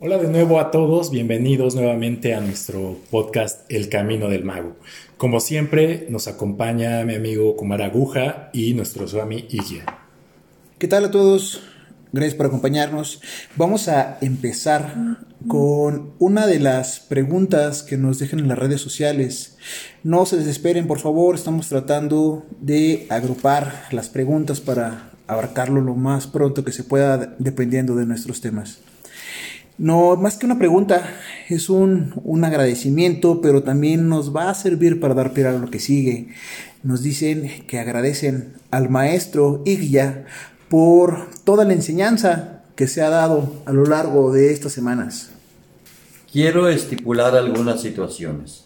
Hola de nuevo a todos, bienvenidos nuevamente a nuestro podcast El Camino del Mago. Como siempre, nos acompaña mi amigo Kumar Aguja y nuestro Swami Igya. ¿Qué tal a todos? Gracias por acompañarnos. Vamos a empezar con una de las preguntas que nos dejan en las redes sociales. No se desesperen, por favor, estamos tratando de agrupar las preguntas para abarcarlo lo más pronto que se pueda dependiendo de nuestros temas. No, más que una pregunta, es un, un, agradecimiento, pero también nos va a servir para dar pie a lo que sigue. Nos dicen que agradecen al maestro Igya por toda la enseñanza que se ha dado a lo largo de estas semanas. Quiero estipular algunas situaciones.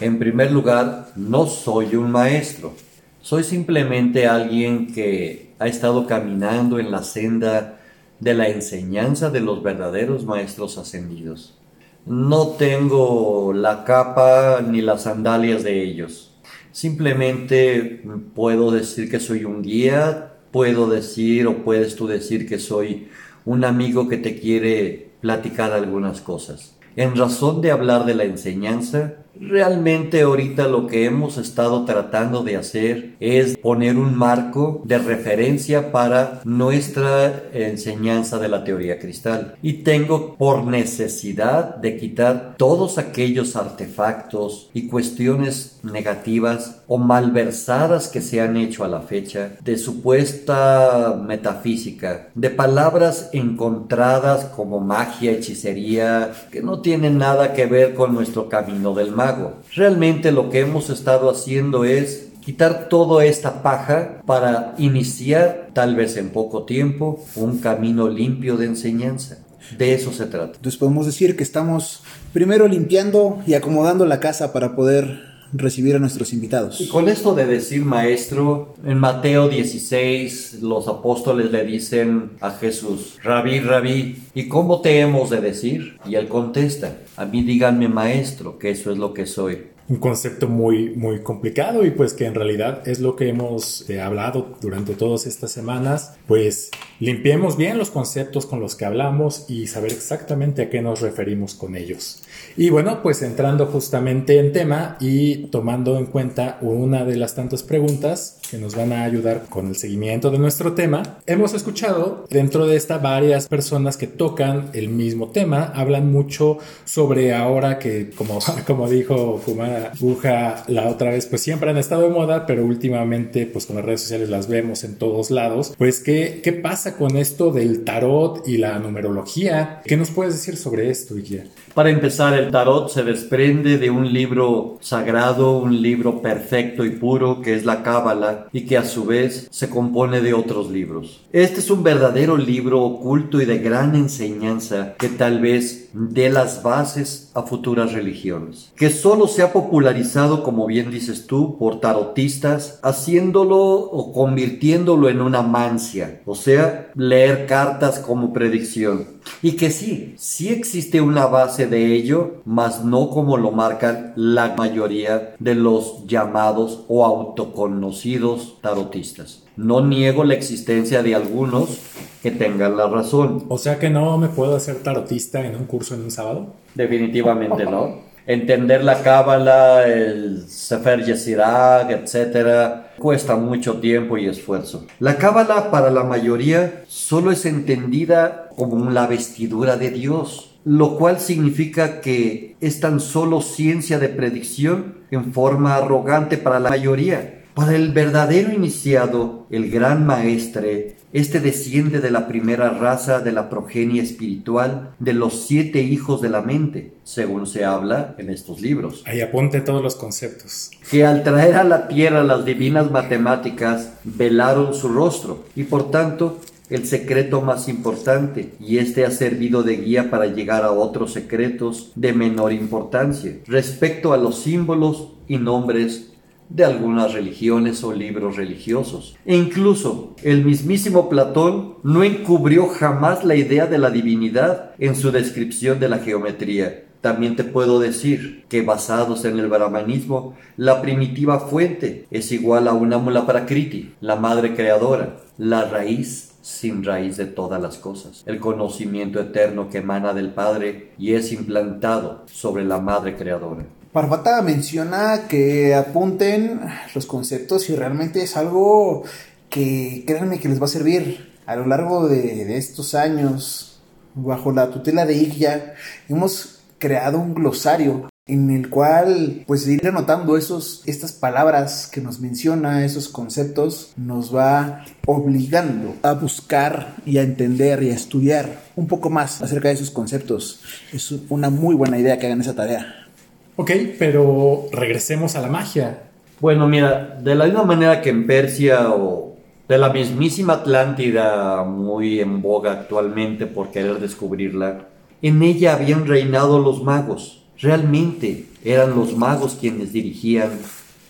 En primer lugar, no soy un maestro. Soy simplemente alguien que ha estado caminando en la senda de la enseñanza de los verdaderos maestros ascendidos. No tengo la capa ni las sandalias de ellos. Simplemente puedo decir que soy un guía, puedo decir o puedes tú decir que soy un amigo que te quiere platicar algunas cosas. En razón de hablar de la enseñanza, Realmente ahorita lo que hemos estado tratando de hacer es poner un marco de referencia para nuestra enseñanza de la teoría cristal. Y tengo por necesidad de quitar todos aquellos artefactos y cuestiones negativas o malversadas que se han hecho a la fecha de supuesta metafísica, de palabras encontradas como magia, hechicería, que no tienen nada que ver con nuestro camino del mal Realmente lo que hemos estado haciendo es quitar toda esta paja para iniciar, tal vez en poco tiempo, un camino limpio de enseñanza. De eso se trata. Entonces podemos decir que estamos primero limpiando y acomodando la casa para poder recibir a nuestros invitados. Y con esto de decir maestro, en Mateo 16 los apóstoles le dicen a Jesús, rabí, rabí, ¿y cómo te hemos de decir? Y él contesta, a mí díganme maestro, que eso es lo que soy un concepto muy, muy complicado y pues que en realidad es lo que hemos eh, hablado durante todas estas semanas. Pues limpiemos bien los conceptos con los que hablamos y saber exactamente a qué nos referimos con ellos. Y bueno, pues entrando justamente en tema y tomando en cuenta una de las tantas preguntas que nos van a ayudar con el seguimiento de nuestro tema, hemos escuchado dentro de esta varias personas que tocan el mismo tema, hablan mucho sobre ahora que, como, como dijo La otra vez, pues siempre han estado de moda, pero últimamente pues con las redes sociales las vemos en todos lados, pues ¿qué, qué pasa con esto del tarot y la numerología? ¿Qué nos puedes decir sobre esto, Guía? Para empezar, el tarot se desprende de un libro sagrado, un libro perfecto y puro que es la Cábala y que a su vez se compone de otros libros. Este es un verdadero libro oculto y de gran enseñanza que tal vez dé las bases a futuras religiones, que solo se ha popularizado, como bien dices tú, por tarotistas, haciéndolo o convirtiéndolo en una mancia, o sea, leer cartas como predicción. Y que sí, sí existe una base de ello, mas no como lo marcan la mayoría de los llamados o autoconocidos tarotistas. No niego la existencia de algunos que tengan la razón. O sea que no me puedo hacer tarotista en un curso en un sábado. Definitivamente no. Entender la cábala, el Sefer Yesirak, etcétera, cuesta mucho tiempo y esfuerzo. La cábala para la mayoría solo es entendida como la vestidura de Dios lo cual significa que es tan solo ciencia de predicción en forma arrogante para la mayoría. Para el verdadero iniciado, el gran maestre, este desciende de la primera raza de la progenie espiritual de los siete hijos de la mente, según se habla en estos libros. Ahí apunte todos los conceptos. Que al traer a la tierra las divinas matemáticas, velaron su rostro y por tanto el secreto más importante y este ha servido de guía para llegar a otros secretos de menor importancia respecto a los símbolos y nombres de algunas religiones o libros religiosos. E incluso el mismísimo Platón no encubrió jamás la idea de la divinidad en su descripción de la geometría. También te puedo decir que basados en el brahmanismo, la primitiva fuente es igual a una mula prakriti, la madre creadora, la raíz sin raíz de todas las cosas, el conocimiento eterno que emana del Padre y es implantado sobre la Madre Creadora. Parvata menciona que apunten los conceptos y realmente es algo que créanme que les va a servir a lo largo de, estos años bajo la tutela de IGYA hemos creado un glosario en el cual pues ir anotando esos, estas palabras que nos menciona, esos conceptos, nos va obligando a buscar y a entender y a estudiar un poco más acerca de esos conceptos. Es una muy buena idea que hagan esa tarea. Ok, pero regresemos a la magia. Bueno, mira, de la misma manera que en Persia o de la mismísima Atlántida, muy en boga actualmente por querer descubrirla, en ella habían reinado los magos Realmente eran los magos quienes dirigían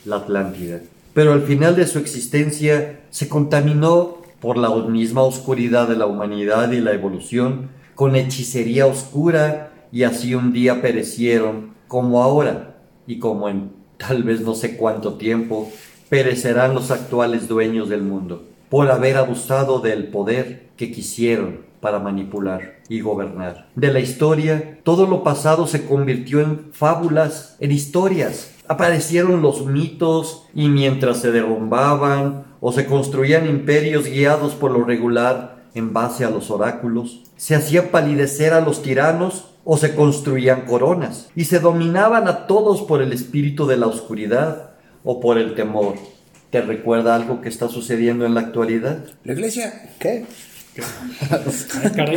la Atlántida. Pero al final de su existencia se contaminó por la misma oscuridad de la humanidad y la evolución, con hechicería oscura, y así un día perecieron, como ahora, y como en tal vez no sé cuánto tiempo, perecerán los actuales dueños del mundo, por haber abusado del poder que quisieron para manipular y gobernar. De la historia, todo lo pasado se convirtió en fábulas, en historias. Aparecieron los mitos y mientras se derrumbaban o se construían imperios guiados por lo regular en base a los oráculos, se hacía palidecer a los tiranos o se construían coronas y se dominaban a todos por el espíritu de la oscuridad o por el temor. ¿Te recuerda algo que está sucediendo en la actualidad? La iglesia, ¿qué?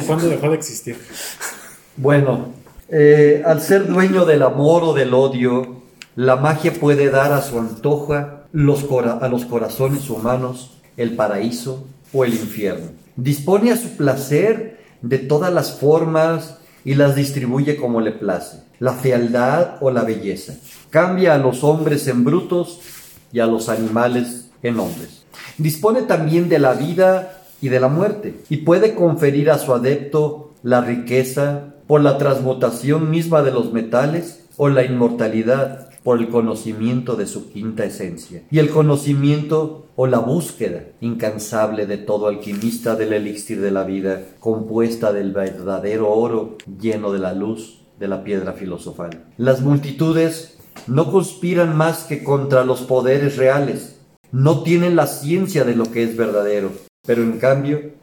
¿cuándo dejó de existir? Bueno, eh, al ser dueño del amor o del odio, la magia puede dar a su antojo los a los corazones humanos el paraíso o el infierno. Dispone a su placer de todas las formas y las distribuye como le place, la fealdad o la belleza. Cambia a los hombres en brutos y a los animales en hombres. Dispone también de la vida y de la muerte, y puede conferir a su adepto la riqueza por la transmutación misma de los metales o la inmortalidad por el conocimiento de su quinta esencia, y el conocimiento o la búsqueda incansable de todo alquimista del elixir de la vida, compuesta del verdadero oro lleno de la luz de la piedra filosofal. Las multitudes no conspiran más que contra los poderes reales, no tienen la ciencia de lo que es verdadero, pero en cambio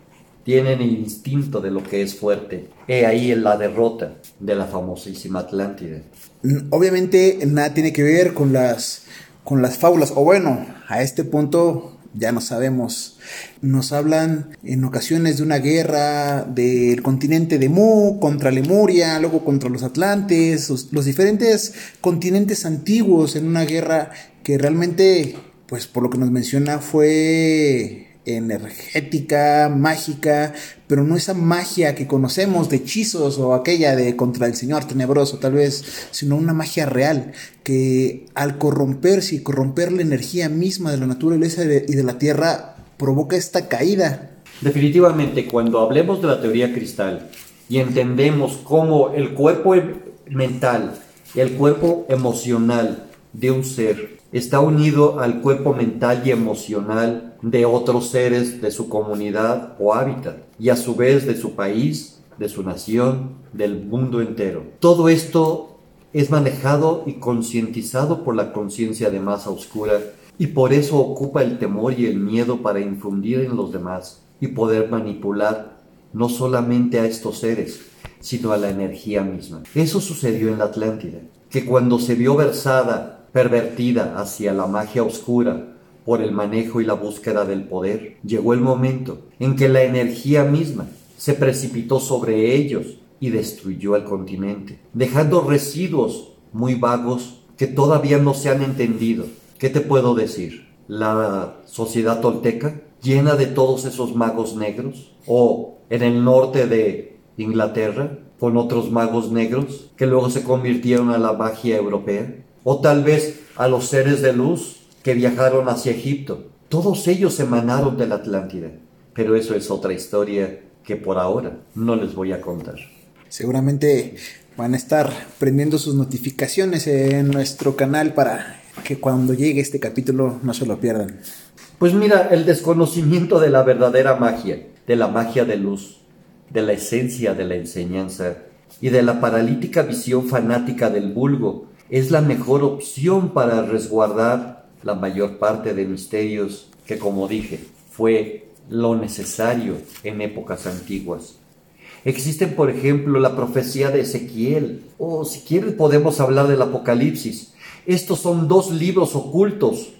tienen el instinto de lo que es fuerte. He ahí en la derrota de la famosísima Atlántida. Mm, obviamente nada tiene que ver con las, con las fábulas, o bueno, a este punto ya no sabemos. Nos hablan en ocasiones de una guerra del continente de Mu contra Lemuria, luego contra los Atlantes, los diferentes continentes antiguos en una guerra que realmente, pues por lo que nos menciona, fue energética, mágica, pero no esa magia que conocemos de hechizos o aquella de contra el Señor tenebroso tal vez, sino una magia real que al corromperse y corromper la energía misma de la naturaleza y de la tierra provoca esta caída. Definitivamente, cuando hablemos de la teoría cristal y entendemos cómo el cuerpo em, mental, el cuerpo emocional de un ser está unido al cuerpo mental y emocional de otros seres de su comunidad o hábitat, y a su vez de su país, de su nación, del mundo entero. Todo esto es manejado y concientizado por la conciencia de masa oscura y por eso ocupa el temor y el miedo para infundir en los demás y poder manipular no solamente a estos seres, sino a la energía misma. Eso sucedió en la Atlántida, que cuando se vio versada pervertida hacia la magia oscura por el manejo y la búsqueda del poder, llegó el momento en que la energía misma se precipitó sobre ellos y destruyó el continente, dejando residuos muy vagos que todavía no se han entendido. ¿Qué te puedo decir? La sociedad tolteca, llena de todos esos magos negros, o en el norte de Inglaterra, con otros magos negros que luego se convirtieron a la magia europea, o tal vez a los seres de luz que viajaron hacia Egipto. Todos ellos emanaron de la Atlántida, pero eso es otra historia que por ahora no les voy a contar. Seguramente van a estar prendiendo sus notificaciones en nuestro canal para que cuando llegue este capítulo no se lo pierdan. Pues mira, el desconocimiento de la verdadera magia de la magia de luz, de la esencia de la enseñanza y de la paralítica visión fanática del vulgo, es la mejor opción para resguardar la mayor parte de misterios que, como dije, fue lo necesario en épocas antiguas. Existen, por ejemplo, la profecía de Ezequiel, o si quieren podemos hablar del Apocalipsis. Estos son dos libros ocultos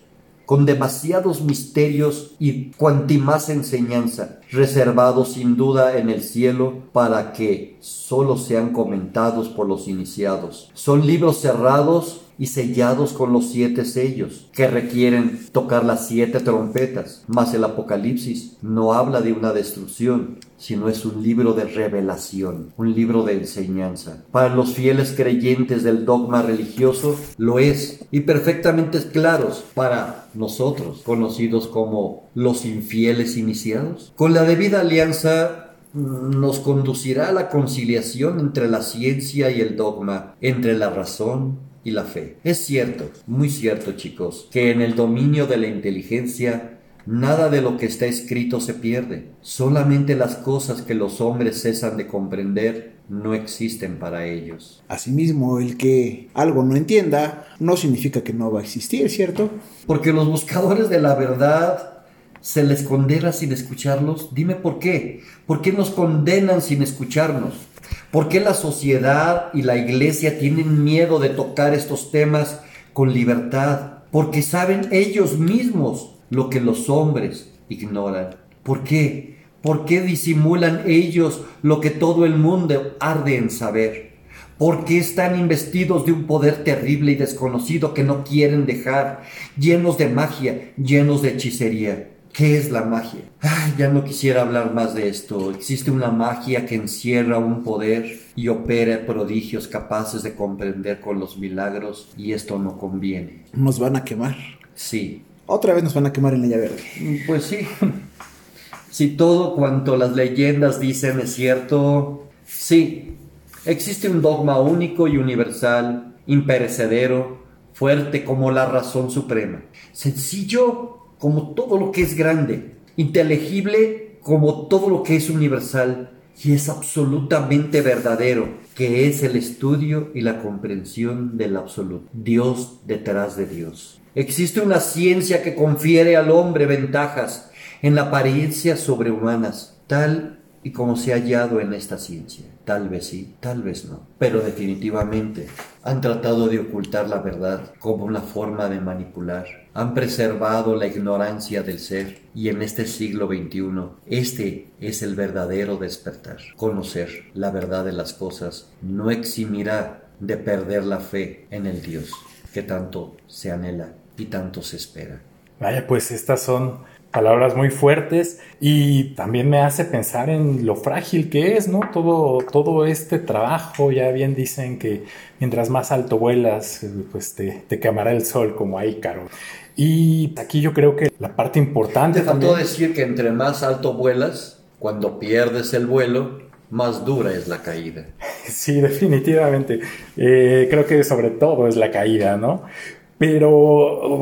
con demasiados misterios y cuanti más enseñanza, reservados sin duda en el cielo para que solo sean comentados por los iniciados. Son libros cerrados y sellados con los siete sellos, que requieren tocar las siete trompetas. Mas el Apocalipsis no habla de una destrucción, sino es un libro de revelación, un libro de enseñanza. Para los fieles creyentes del dogma religioso lo es, y perfectamente claros para nosotros, conocidos como los infieles iniciados. Con la debida alianza nos conducirá a la conciliación entre la ciencia y el dogma, entre la razón y la fe. Es cierto, muy cierto chicos, que en el dominio de la inteligencia nada de lo que está escrito se pierde. Solamente las cosas que los hombres cesan de comprender no existen para ellos. Asimismo, el que algo no entienda no significa que no va a existir, ¿cierto? Porque los buscadores de la verdad se les condena sin escucharlos. Dime por qué. ¿Por qué nos condenan sin escucharnos? ¿Por qué la sociedad y la iglesia tienen miedo de tocar estos temas con libertad? Porque saben ellos mismos lo que los hombres ignoran. ¿Por qué? ¿Por qué disimulan ellos lo que todo el mundo arde en saber? ¿Por qué están investidos de un poder terrible y desconocido que no quieren dejar, llenos de magia, llenos de hechicería? ¿Qué es la magia? Ay, ya no quisiera hablar más de esto. Existe una magia que encierra un poder y opera prodigios capaces de comprender con los milagros y esto no conviene. Nos van a quemar. Sí. Otra vez nos van a quemar en Leña Verde. Pues sí. Si todo cuanto las leyendas dicen es cierto, sí. Existe un dogma único y universal, imperecedero, fuerte como la razón suprema. Sencillo como todo lo que es grande, inteligible como todo lo que es universal y es absolutamente verdadero, que es el estudio y la comprensión del absoluto. Dios detrás de Dios. Existe una ciencia que confiere al hombre ventajas en la apariencia sobrehumanas, tal y como se ha hallado en esta ciencia. Tal vez sí, tal vez no. Pero definitivamente han tratado de ocultar la verdad como una forma de manipular. Han preservado la ignorancia del ser y en este siglo XXI este es el verdadero despertar. Conocer la verdad de las cosas no eximirá de perder la fe en el Dios que tanto se anhela y tanto se espera. Vaya, pues estas son palabras muy fuertes y también me hace pensar en lo frágil que es, ¿no? Todo, todo este trabajo, ya bien dicen que mientras más alto vuelas, pues te, te quemará el sol como ahí, caro. Y aquí yo creo que la parte importante... Te faltó decir que entre más alto vuelas, cuando pierdes el vuelo, más dura es la caída. Sí, definitivamente. Eh, creo que sobre todo es la caída, ¿no? Pero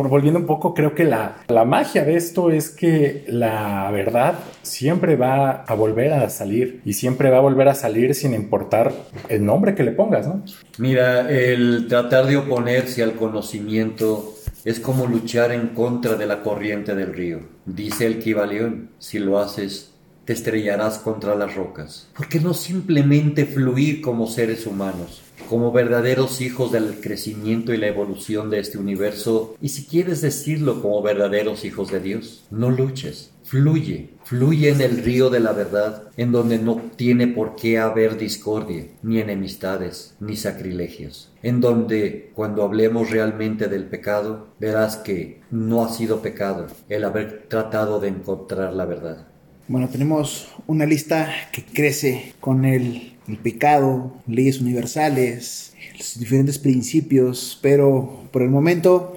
volviendo un poco, creo que la, la, magia de esto es que la verdad siempre va a volver a salir y siempre va a volver a salir sin importar el nombre que le pongas, ¿no? Mira, el tratar de oponerse al conocimiento es como luchar en contra de la corriente del río. Dice el Kibaleón, si lo haces, te estrellarás contra las rocas. ¿Por qué no simplemente fluir como seres humanos? Como verdaderos hijos del crecimiento y la evolución de este universo, y si quieres decirlo como verdaderos hijos de Dios, no luches, fluye, fluye en el río de la verdad, en donde no tiene por qué haber discordia, ni enemistades, ni sacrilegios, en donde cuando hablemos realmente del pecado, verás que no ha sido pecado el haber tratado de encontrar la verdad. Bueno, tenemos una lista que crece con el pecado, leyes universales, los diferentes principios, pero por el momento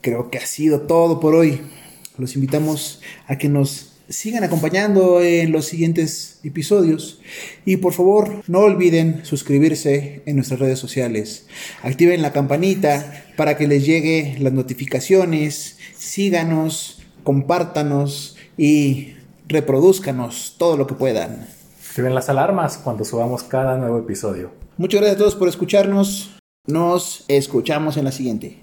creo que ha sido todo por hoy. Los invitamos a que nos sigan acompañando en los siguientes episodios y por favor no olviden suscribirse en nuestras redes sociales. Activen la campanita para que les llegue las notificaciones, síganos, compártanos y reproduzcanos todo lo que puedan. Activen las alarmas cuando subamos cada nuevo episodio. Muchas gracias a todos por escucharnos. Nos escuchamos en la siguiente.